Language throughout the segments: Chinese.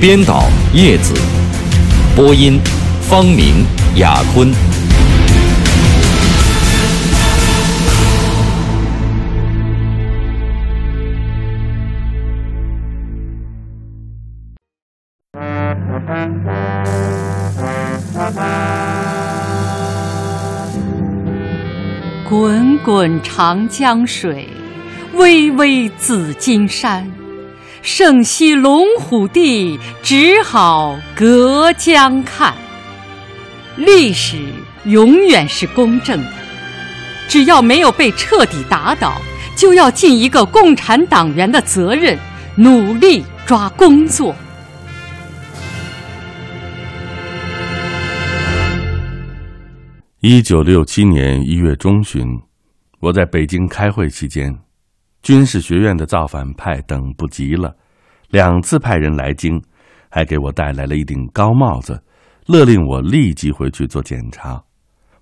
编导叶子，播音方明、雅坤。滚滚长江水，巍巍紫金山。胜昔龙虎地，只好隔江看。历史永远是公正的，只要没有被彻底打倒，就要尽一个共产党员的责任，努力抓工作。一九六七年一月中旬，我在北京开会期间。军事学院的造反派等不及了，两次派人来京，还给我带来了一顶高帽子，勒令我立即回去做检查。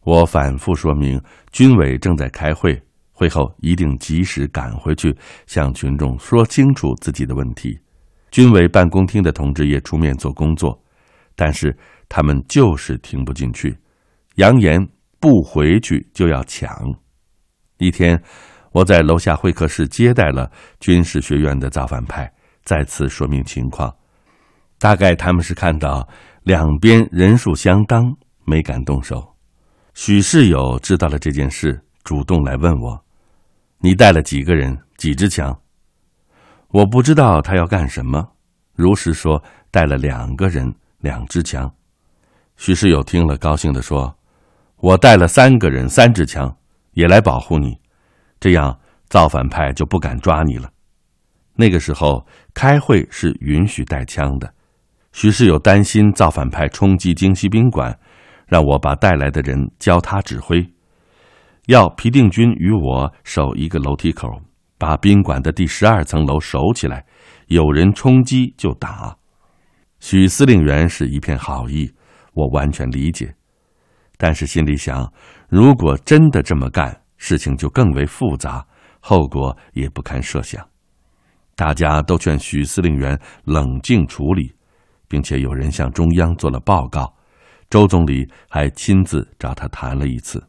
我反复说明，军委正在开会，会后一定及时赶回去，向群众说清楚自己的问题。军委办公厅的同志也出面做工作，但是他们就是听不进去，扬言不回去就要抢。一天。我在楼下会客室接待了军事学院的造反派，再次说明情况。大概他们是看到两边人数相当，没敢动手。许世友知道了这件事，主动来问我：“你带了几个人？几支枪？”我不知道他要干什么，如实说带了两个人，两支枪。许世友听了，高兴地说：“我带了三个人，三支枪，也来保护你。”这样，造反派就不敢抓你了。那个时候开会是允许带枪的。徐世友担心造反派冲击京西宾馆，让我把带来的人交他指挥，要皮定均与我守一个楼梯口，把宾馆的第十二层楼守起来，有人冲击就打。许司令员是一片好意，我完全理解，但是心里想，如果真的这么干。事情就更为复杂，后果也不堪设想。大家都劝许司令员冷静处理，并且有人向中央做了报告。周总理还亲自找他谈了一次。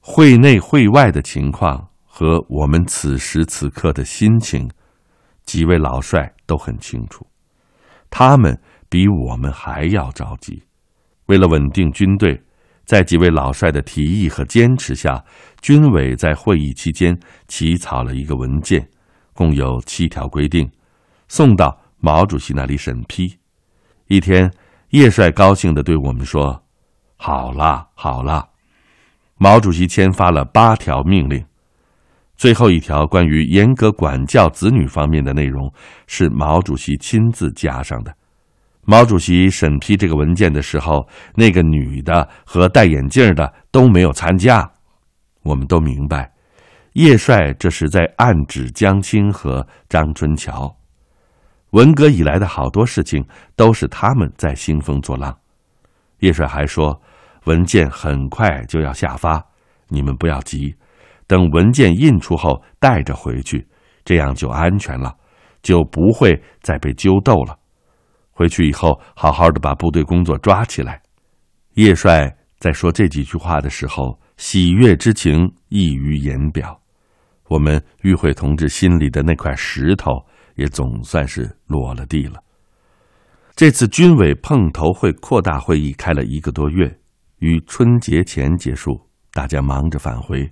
会内会外的情况和我们此时此刻的心情，几位老帅都很清楚。他们比我们还要着急，为了稳定军队。在几位老帅的提议和坚持下，军委在会议期间起草了一个文件，共有七条规定，送到毛主席那里审批。一天，叶帅高兴地对我们说：“好了，好了。”毛主席签发了八条命令，最后一条关于严格管教子女方面的内容是毛主席亲自加上的。毛主席审批这个文件的时候，那个女的和戴眼镜的都没有参加。我们都明白，叶帅这是在暗指江青和张春桥。文革以来的好多事情都是他们在兴风作浪。叶帅还说，文件很快就要下发，你们不要急，等文件印出后带着回去，这样就安全了，就不会再被揪斗了。回去以后，好好的把部队工作抓起来。叶帅在说这几句话的时候，喜悦之情溢于言表。我们与会同志心里的那块石头，也总算是落了地了。这次军委碰头会扩大会议开了一个多月，于春节前结束，大家忙着返回。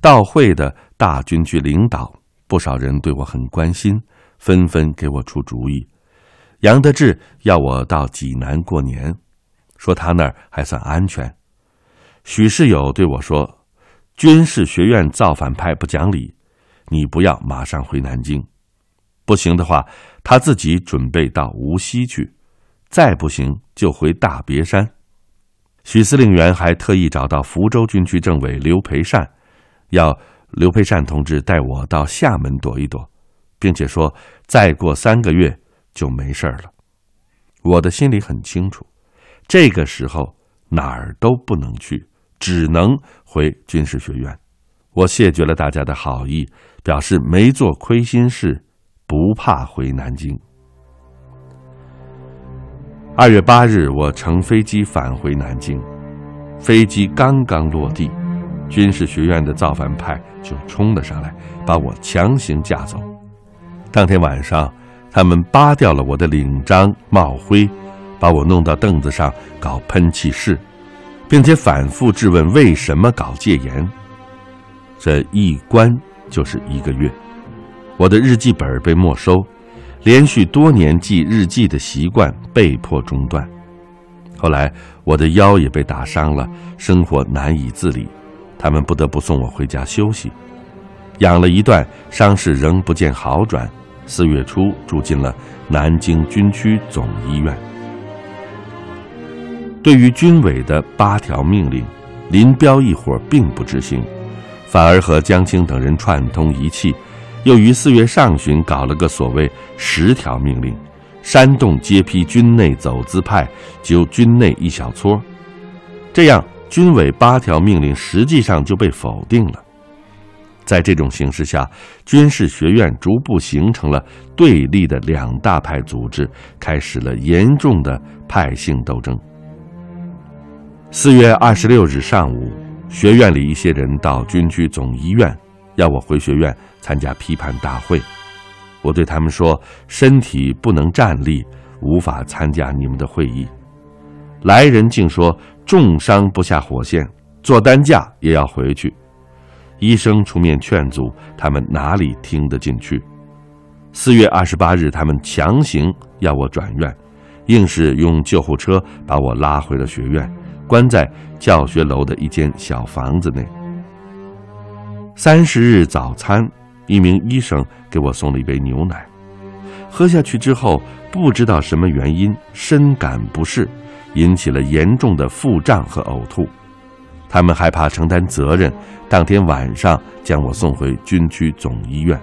到会的大军区领导，不少人对我很关心，纷纷给我出主意。杨德志要我到济南过年，说他那儿还算安全。许世友对我说：“军事学院造反派不讲理，你不要马上回南京。不行的话，他自己准备到无锡去，再不行就回大别山。许司令员还特意找到福州军区政委刘培善，要刘培善同志带我到厦门躲一躲，并且说再过三个月就没事了。我的心里很清楚，这个时候哪儿都不能去，只能回军事学院。我谢绝了大家的好意，表示没做亏心事，不怕回南京。二月八日，我乘飞机返回南京，飞机刚刚落地，军事学院的造反派就冲了上来，把我强行架走。当天晚上，他们扒掉了我的领章、帽徽，把我弄到凳子上搞喷气式，并且反复质问为什么搞戒严。这一关就是一个月，我的日记本被没收。连续多年记日记的习惯被迫中断，后来我的腰也被打伤了，生活难以自理，他们不得不送我回家休息。养了一段，伤势仍不见好转，四月初住进了南京军区总医院。对于军委的八条命令，林彪一伙并不执行，反而和江青等人串通一气。又于四月上旬搞了个所谓十条命令，煽动揭批军内走资派，揪军内一小撮，这样军委八条命令实际上就被否定了。在这种形势下，军事学院逐步形成了对立的两大派组织，开始了严重的派性斗争。四月二十六日上午，学院里一些人到军区总医院。要我回学院参加批判大会，我对他们说：“身体不能站立，无法参加你们的会议。”来人竟说：“重伤不下火线，坐担架也要回去。”医生出面劝阻，他们哪里听得进去？四月二十八日，他们强行要我转院，硬是用救护车把我拉回了学院，关在教学楼的一间小房子内。三十日早餐，一名医生给我送了一杯牛奶，喝下去之后，不知道什么原因，深感不适，引起了严重的腹胀和呕吐。他们害怕承担责任，当天晚上将我送回军区总医院。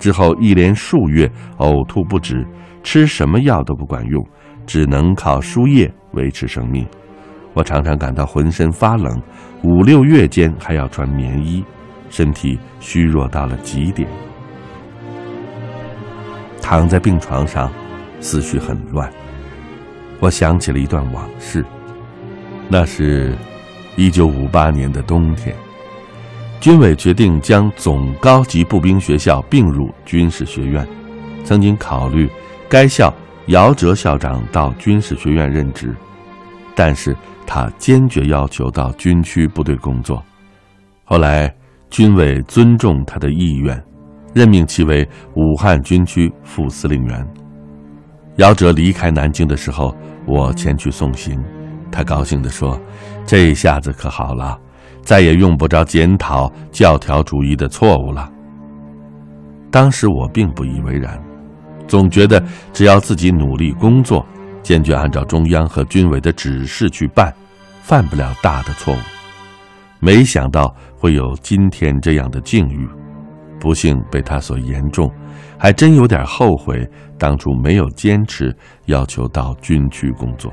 之后一连数月呕吐不止，吃什么药都不管用，只能靠输液维持生命。我常常感到浑身发冷，五六月间还要穿棉衣。身体虚弱到了极点，躺在病床上，思绪很乱。我想起了一段往事，那是，一九五八年的冬天，军委决定将总高级步兵学校并入军事学院。曾经考虑该校姚哲校长到军事学院任职，但是他坚决要求到军区部队工作。后来。军委尊重他的意愿，任命其为武汉军区副司令员。姚哲离开南京的时候，我前去送行，他高兴地说：“这下子可好了，再也用不着检讨教条主义的错误了。”当时我并不以为然，总觉得只要自己努力工作，坚决按照中央和军委的指示去办，犯不了大的错误。没想到会有今天这样的境遇，不幸被他所言中，还真有点后悔当初没有坚持要求到军区工作。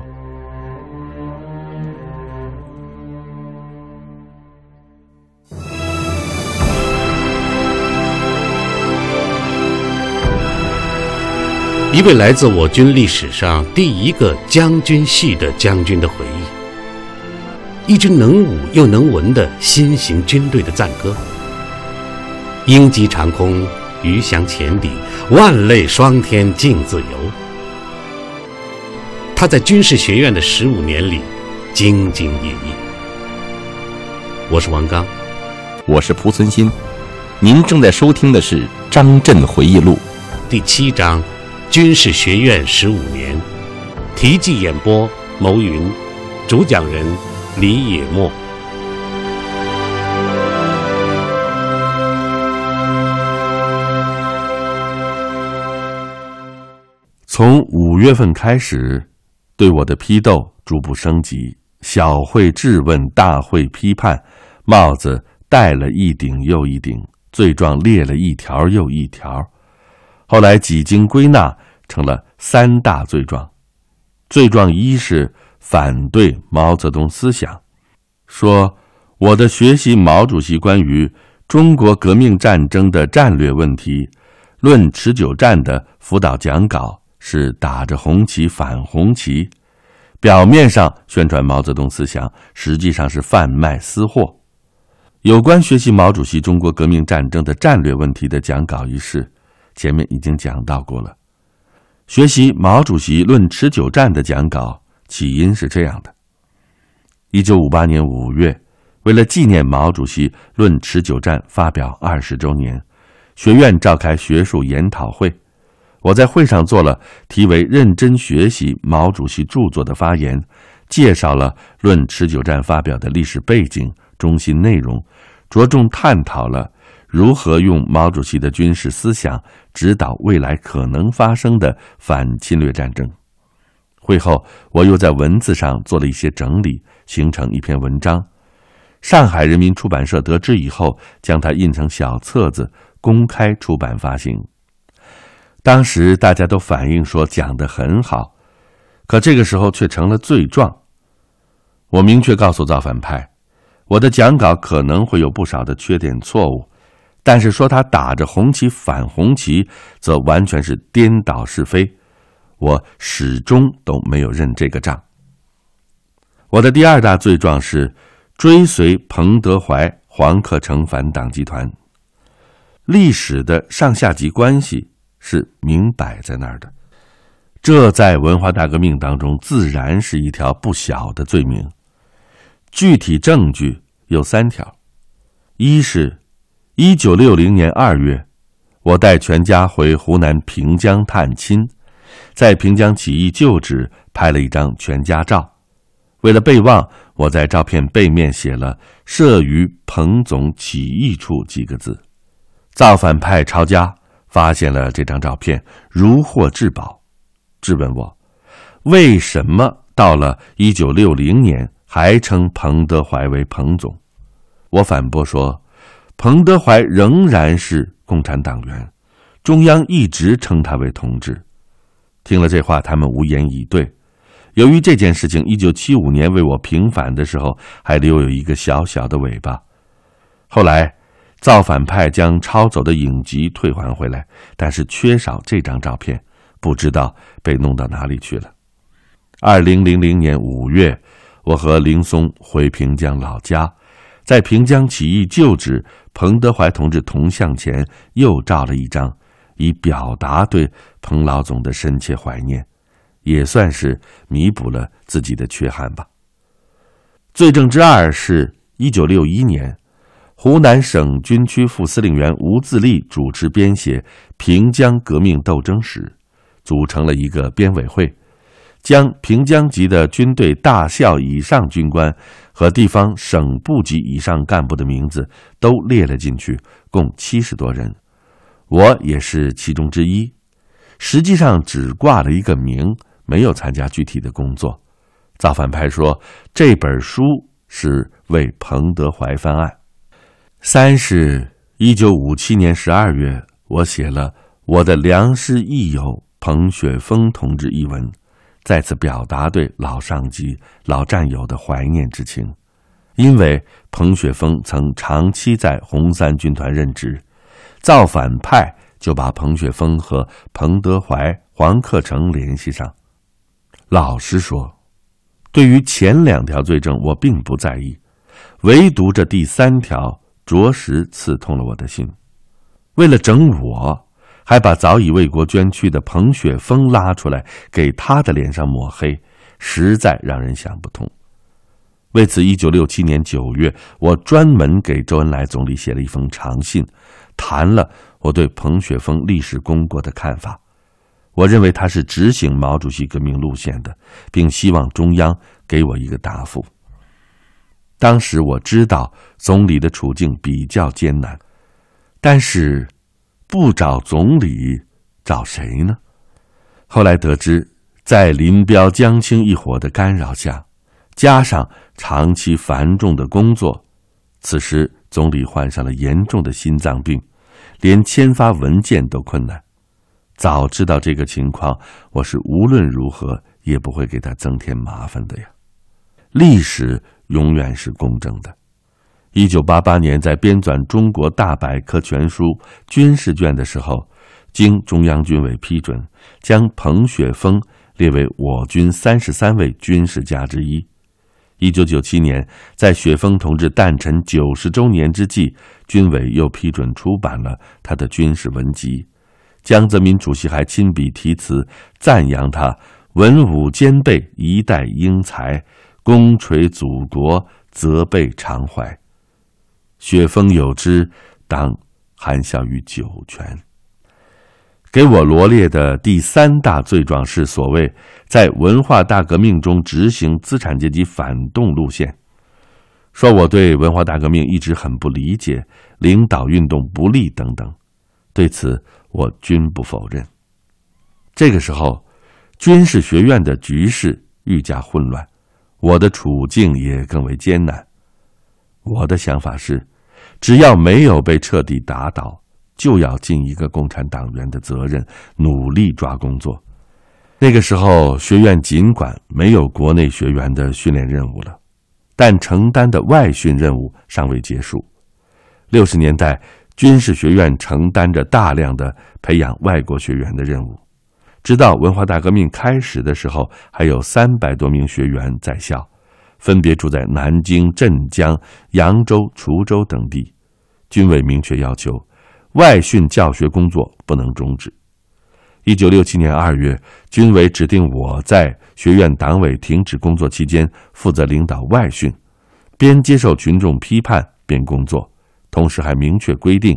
一位来自我军历史上第一个将军系的将军的回忆。一支能武又能文的新型军队的赞歌，鹰击长空，鱼翔浅底，万类霜天竞自由。他在军事学院的十五年里，兢兢业业。我是王刚，我是蒲存昕，您正在收听的是《张震回忆录》第七章《军事学院十五年》，题记演播：牟云，主讲人。李野墨。从五月份开始，对我的批斗逐步升级，小会质问，大会批判，帽子戴了一顶又一顶，罪状列了一条又一条。后来几经归纳，成了三大罪状。罪状一是反对毛泽东思想，说我的学习毛主席关于中国革命战争的战略问题、论持久战的辅导讲稿是打着红旗反红旗，表面上宣传毛泽东思想，实际上是贩卖私货。有关学习毛主席中国革命战争的战略问题的讲稿一事，前面已经讲到过了。学习毛主席论持久战的讲稿起因是这样的：一九五八年五月，为了纪念毛主席论持久战发表二十周年，学院召开学术研讨会。我在会上做了题为“认真学习毛主席著作”的发言，介绍了论持久战发表的历史背景、中心内容，着重探讨了。如何用毛主席的军事思想指导未来可能发生的反侵略战争？会后，我又在文字上做了一些整理，形成一篇文章。上海人民出版社得知以后，将它印成小册子，公开出版发行。当时大家都反映说讲得很好，可这个时候却成了罪状。我明确告诉造反派，我的讲稿可能会有不少的缺点错误。但是说他打着红旗反红旗，则完全是颠倒是非。我始终都没有认这个账。我的第二大罪状是追随彭德怀、黄克诚反党集团。历史的上下级关系是明摆在那儿的，这在文化大革命当中自然是一条不小的罪名。具体证据有三条：一是。一九六零年二月，我带全家回湖南平江探亲，在平江起义旧址拍了一张全家照。为了备忘，我在照片背面写了“设于彭总起义处”几个字。造反派抄家发现了这张照片，如获至宝，质问我：为什么到了一九六零年还称彭德怀为彭总？我反驳说。彭德怀仍然是共产党员，中央一直称他为同志。听了这话，他们无言以对。由于这件事情，一九七五年为我平反的时候，还留有一个小小的尾巴。后来，造反派将抄走的影集退还回来，但是缺少这张照片，不知道被弄到哪里去了。二零零零年五月，我和林松回平江老家。在平江起义旧址彭德怀同志铜像前又照了一张，以表达对彭老总的深切怀念，也算是弥补了自己的缺憾吧。罪证之二是一九六一年，湖南省军区副司令员吴自立主持编写《平江革命斗争史》，组成了一个编委会。将平江级的军队大校以上军官和地方省部级以上干部的名字都列了进去，共七十多人，我也是其中之一。实际上只挂了一个名，没有参加具体的工作。造反派说这本书是为彭德怀翻案。三是一九五七年十二月，我写了我的良师益友彭雪枫同志一文。再次表达对老上级、老战友的怀念之情，因为彭雪枫曾长期在红三军团任职，造反派就把彭雪枫和彭德怀、黄克诚联系上。老实说，对于前两条罪证我并不在意，唯独这第三条着实刺痛了我的心。为了整我。还把早已为国捐躯的彭雪枫拉出来，给他的脸上抹黑，实在让人想不通。为此，一九六七年九月，我专门给周恩来总理写了一封长信，谈了我对彭雪枫历史功过的看法。我认为他是执行毛主席革命路线的，并希望中央给我一个答复。当时我知道总理的处境比较艰难，但是。不找总理，找谁呢？后来得知，在林彪、江青一伙的干扰下，加上长期繁重的工作，此时总理患上了严重的心脏病，连签发文件都困难。早知道这个情况，我是无论如何也不会给他增添麻烦的呀。历史永远是公正的。一九八八年，在编纂《中国大百科全书》军事卷的时候，经中央军委批准，将彭雪枫列为我军三十三位军事家之一。一九九七年，在雪峰同志诞辰九十周年之际，军委又批准出版了他的军事文集。江泽民主席还亲笔题词赞扬他文武兼备，一代英才，功垂祖国，责备常怀。雪峰有之，当含笑于九泉。给我罗列的第三大罪状是所谓在文化大革命中执行资产阶级反动路线，说我对文化大革命一直很不理解，领导运动不利等等。对此。我均不否认。这个时候，军事学院的局势愈加混乱，我的处境也更为艰难。我的想法是，只要没有被彻底打倒，就要尽一个共产党员的责任，努力抓工作。那个时候，学院尽管没有国内学员的训练任务了，但承担的外训任务尚未结束。六十年代。军事学院承担着大量的培养外国学员的任务，直到文化大革命开始的时候，还有三百多名学员在校，分别住在南京、镇江、扬州、滁州等地。军委明确要求，外训教学工作不能终止。一九六七年二月，军委指定我在学院党委停止工作期间负责领导外训，边接受群众批判边工作。同时还明确规定，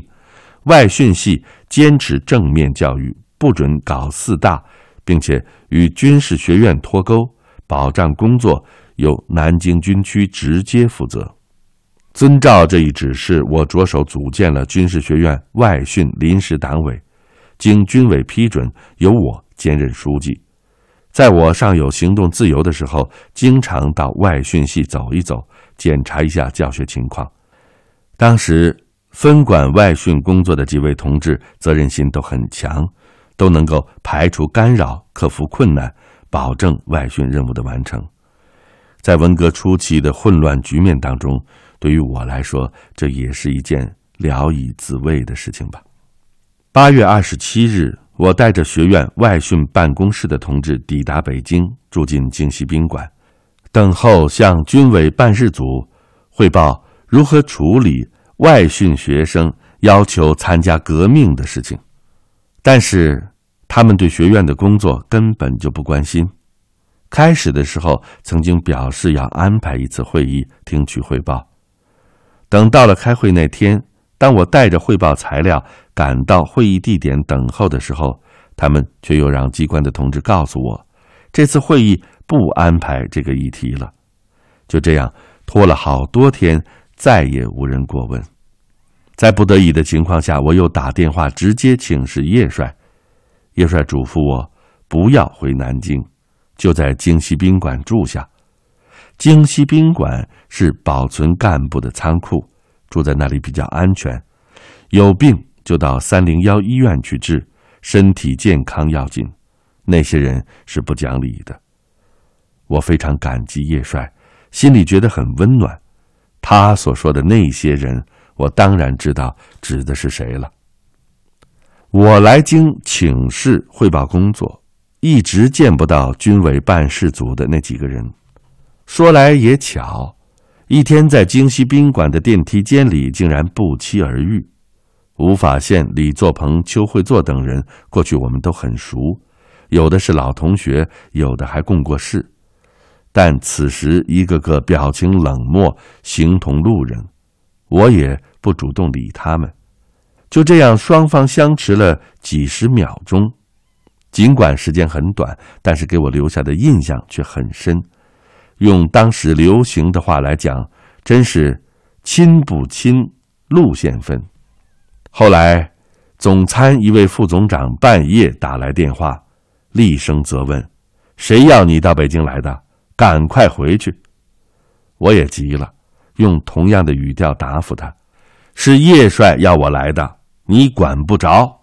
外训系坚持正面教育，不准搞四大，并且与军事学院脱钩，保障工作由南京军区直接负责。遵照这一指示，我着手组建了军事学院外训临时党委，经军委批准，由我兼任书记。在我尚有行动自由的时候，经常到外训系走一走，检查一下教学情况。当时分管外训工作的几位同志责任心都很强，都能够排除干扰、克服困难，保证外训任务的完成。在文革初期的混乱局面当中，对于我来说，这也是一件聊以自慰的事情吧。八月二十七日，我带着学院外训办公室的同志抵达北京，住进京西宾馆，等候向军委办事组汇报。如何处理外训学生要求参加革命的事情？但是他们对学院的工作根本就不关心。开始的时候曾经表示要安排一次会议听取汇报。等到了开会那天，当我带着汇报材料赶到会议地点等候的时候，他们却又让机关的同志告诉我，这次会议不安排这个议题了。就这样拖了好多天。再也无人过问，在不得已的情况下，我又打电话直接请示叶帅。叶帅嘱咐我不要回南京，就在京西宾馆住下。京西宾馆是保存干部的仓库，住在那里比较安全。有病就到三零幺医院去治，身体健康要紧。那些人是不讲理的。我非常感激叶帅，心里觉得很温暖。他所说的那些人，我当然知道指的是谁了。我来京请示汇报工作，一直见不到军委办事组的那几个人。说来也巧，一天在京西宾馆的电梯间里，竟然不期而遇。吴法宪、李作鹏、邱会作等人，过去我们都很熟，有的是老同学，有的还共过事。但此时一个个表情冷漠，形同路人，我也不主动理他们。就这样，双方相持了几十秒钟。尽管时间很短，但是给我留下的印象却很深。用当时流行的话来讲，真是亲不亲，路线分。后来，总参一位副总长半夜打来电话，厉声责问。谁要你到北京来的？赶快回去！”我也急了，用同样的语调答复他：“是叶帅要我来的，你管不着。”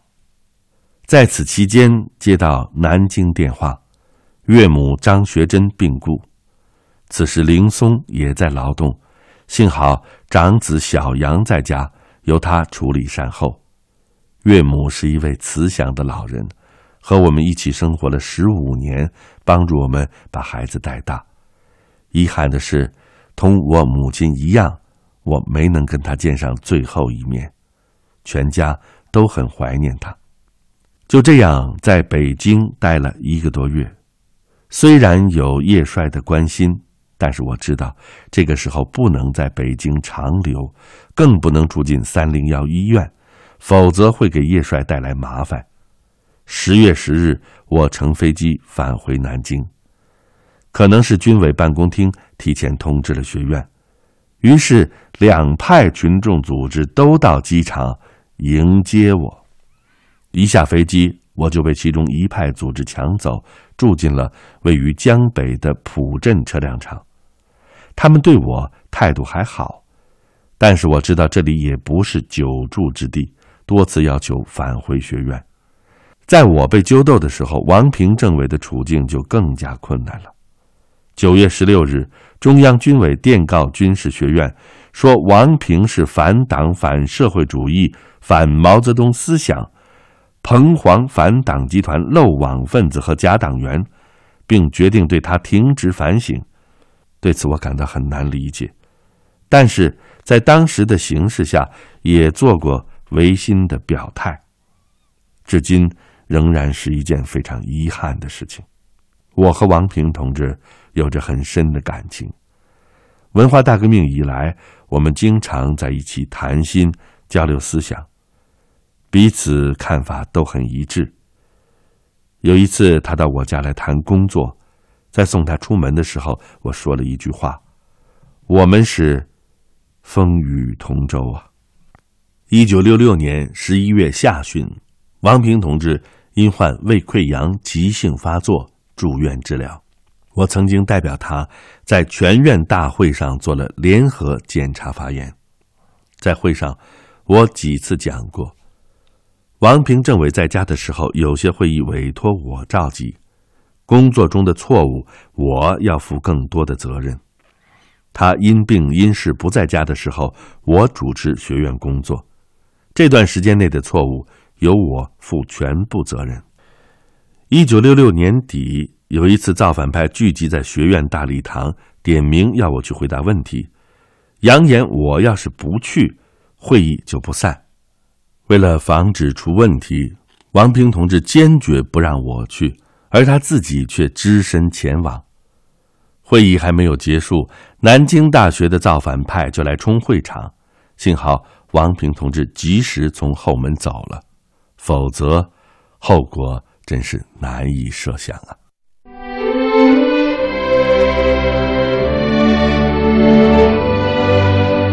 在此期间，接到南京电话，岳母张学珍病故，此时林松也在劳动，幸好长子小杨在家，由他处理善后。岳母是一位慈祥的老人，和我们一起生活了十五年，帮助我们把孩子带大。遗憾的是，同我母亲一样，我没能跟他见上最后一面，全家都很怀念他。就这样，在北京待了一个多月。虽然有叶帅的关心，但是我知道，这个时候不能在北京长留，更不能住进三零幺医院，否则会给叶帅带来麻烦。十月十日，我乘飞机返回南京。可能是军委办公厅提前通知了学院，于是两派群众组织都到机场迎接我。一下飞机，我就被其中一派组织抢走，住进了位于江北的浦镇车辆厂。他们对我态度还好，但是我知道这里也不是久住之地，多次要求返回学院。在我被揪斗的时候，王平政委的处境就更加困难了。九月十六日，中央军委电告军事学院，说王平是反党、反社会主义、反毛泽东思想。彭黄反党集团漏网分子和假党员，并决定对他停职反省。对此我感到很难理解，但是在当时的形势下，也做过违心的表态，至今仍然是一件非常遗憾的事情。我和王平同志有着很深的感情，文化大革命以来，我们经常在一起谈心、交流思想。彼此看法都很一致。有一次，他到我家来谈工作，在送他出门的时候，我说了一句话：“我们是风雨同舟啊。”一九六六年十一月下旬，王平同志因患胃溃疡急性发作住院治疗，我曾经代表他在全院大会上做了联合检查发言。在会上，我几次讲过。王平政委在家的时候，有些会议委托我召集，工作中的错误，我要负更多的责任。他因病因事不在家的时候，我主持学院工作，这段时间内的错误由我负全部责任。一九六六年底，有一次造反派聚集在学院大礼堂，点名要我去回答问题，扬言我要是不去，会议就不散。为了防止出问题王平同志坚决不让我去而他自己却只身前往。会议还没有结束南京大学的造反派就来冲会场幸好王平同志及时从后门走了否则后果真是难以设想啊。